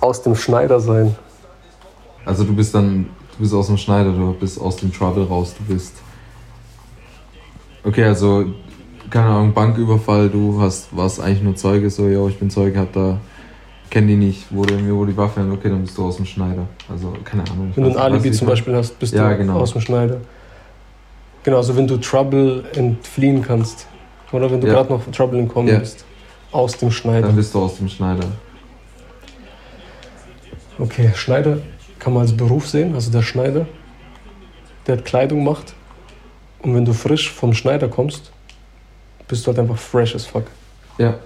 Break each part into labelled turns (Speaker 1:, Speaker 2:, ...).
Speaker 1: aus dem Schneider sein.
Speaker 2: Also du bist dann, du bist aus dem Schneider, du bist aus dem Trouble raus, du bist. Okay, also, keine Ahnung, Banküberfall, du hast, warst eigentlich nur Zeuge, so, ja, ich bin Zeuge, hab da, kenn die nicht, wo, mir wo die Waffe hin, okay, dann bist du aus dem Schneider. Also, keine Ahnung.
Speaker 1: Wenn du ein Alibi zum Beispiel hast, bist
Speaker 2: Ja,
Speaker 1: du
Speaker 2: genau.
Speaker 1: aus dem Schneider. Genau, also wenn du Trouble entfliehen kannst. Oder wenn du
Speaker 2: Ja.
Speaker 1: gerade noch Trouble entkommen
Speaker 2: Ja.
Speaker 1: bist. Aus dem Schneider.
Speaker 2: Dann bist du aus dem Schneider.
Speaker 1: Okay, Schneider kann man als Beruf sehen, also der Schneider, der Kleidung macht. Und wenn du frisch vom Schneider kommst, bist du halt einfach fresh as fuck.
Speaker 2: Ja.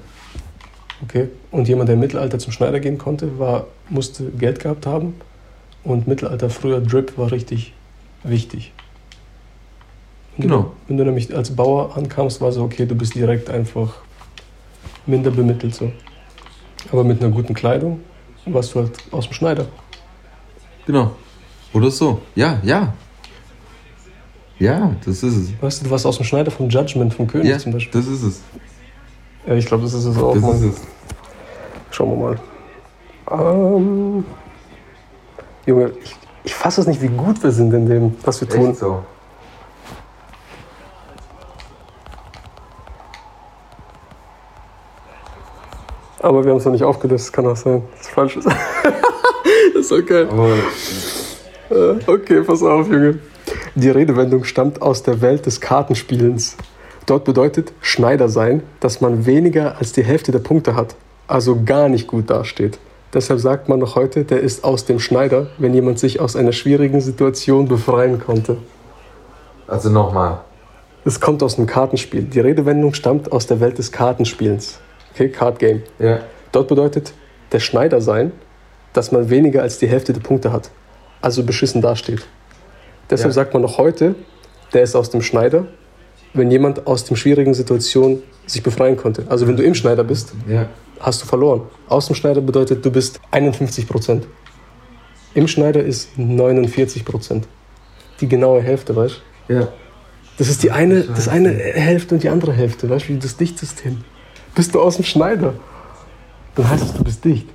Speaker 1: Okay? Und jemand, der im Mittelalter zum Schneider gehen konnte, war, musste Geld gehabt haben. Und Mittelalter früher Drip war richtig wichtig. Wenn
Speaker 2: Genau.
Speaker 1: Du, wenn du nämlich als Bauer ankamst, war so, okay, du bist direkt einfach minder bemittelt so. Aber mit einer guten Kleidung warst du halt aus dem Schneider.
Speaker 2: Genau. Oder so. Ja, ja. Ja, das ist es.
Speaker 1: Weißt du, du warst aus dem Schneider vom Judgment, vom König
Speaker 2: Ja,
Speaker 1: zum Beispiel.
Speaker 2: das ist es.
Speaker 1: Ja, ich glaube, das ist es auch.
Speaker 2: Das
Speaker 1: Mann.
Speaker 2: ist es.
Speaker 1: Schauen wir mal. Ähm, Junge, ich, ich fasse es nicht, wie gut wir sind in dem, was wir tun.
Speaker 2: Echt so.
Speaker 1: Aber wir haben es noch nicht aufgelöst, kann auch sein, dass es falsch ist. das ist okay.
Speaker 2: Aber
Speaker 1: Äh, Okay, pass auf, Junge. Die Redewendung stammt aus der Welt des Kartenspielens. Dort bedeutet Schneider sein, dass man weniger als die Hälfte der Punkte hat, also gar nicht gut dasteht. Deshalb sagt man noch heute, der ist aus dem Schneider, wenn jemand sich aus einer schwierigen Situation befreien konnte.
Speaker 2: also nochmal.
Speaker 1: Es kommt aus dem Kartenspiel. Die Redewendung stammt aus der Welt des Kartenspielens. Okay, Card Game.
Speaker 2: Ja.
Speaker 1: Dort bedeutet der Schneider sein, dass man weniger als die Hälfte der Punkte hat, also beschissen dasteht. Deshalb
Speaker 2: Ja.
Speaker 1: sagt man noch heute, der ist aus dem Schneider, wenn jemand aus dem schwierigen Situation sich befreien konnte. Also wenn du im Schneider bist,
Speaker 2: Ja.
Speaker 1: hast du verloren. Aus dem Schneider bedeutet, du bist 51 Prozent. Im Schneider ist 49 Prozent. Die genaue Hälfte, weißt du?
Speaker 2: Ja.
Speaker 1: Das ist die eine, das eine Hälfte und die andere Hälfte, weißt du, wie das Dichtsystem. Bist du aus dem Schneider, dann heißt es, du bist dicht.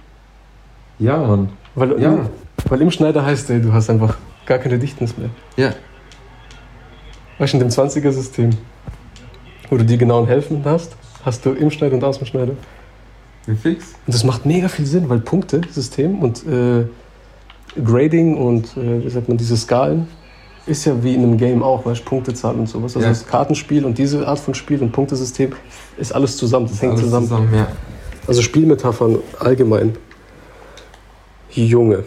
Speaker 2: Ja, Mann.
Speaker 1: Weil,
Speaker 2: Ja.
Speaker 1: im, weil im Schneider heißt, du hast einfach gar keine Dichtnis mehr.
Speaker 2: Ja.
Speaker 1: Weißt du, in dem 20er-System, wo du die genauen Hälften hast, hast du im Schneider und aus dem Schneider.
Speaker 2: Wie fix?
Speaker 1: Und das macht mega viel Sinn, weil Punktesystem und äh, Grading und, äh, wie sagt man, diese Skalen ist ja wie in einem Game auch, weißt du, Punktezahl und sowas. Also
Speaker 2: Ja.
Speaker 1: das Kartenspiel und diese Art von Spiel und Punktesystem ist alles zusammen, das hängt
Speaker 2: Alles
Speaker 1: zusammen.
Speaker 2: zusammen, ja.
Speaker 1: Also Spielmetaphern allgemein. Junge.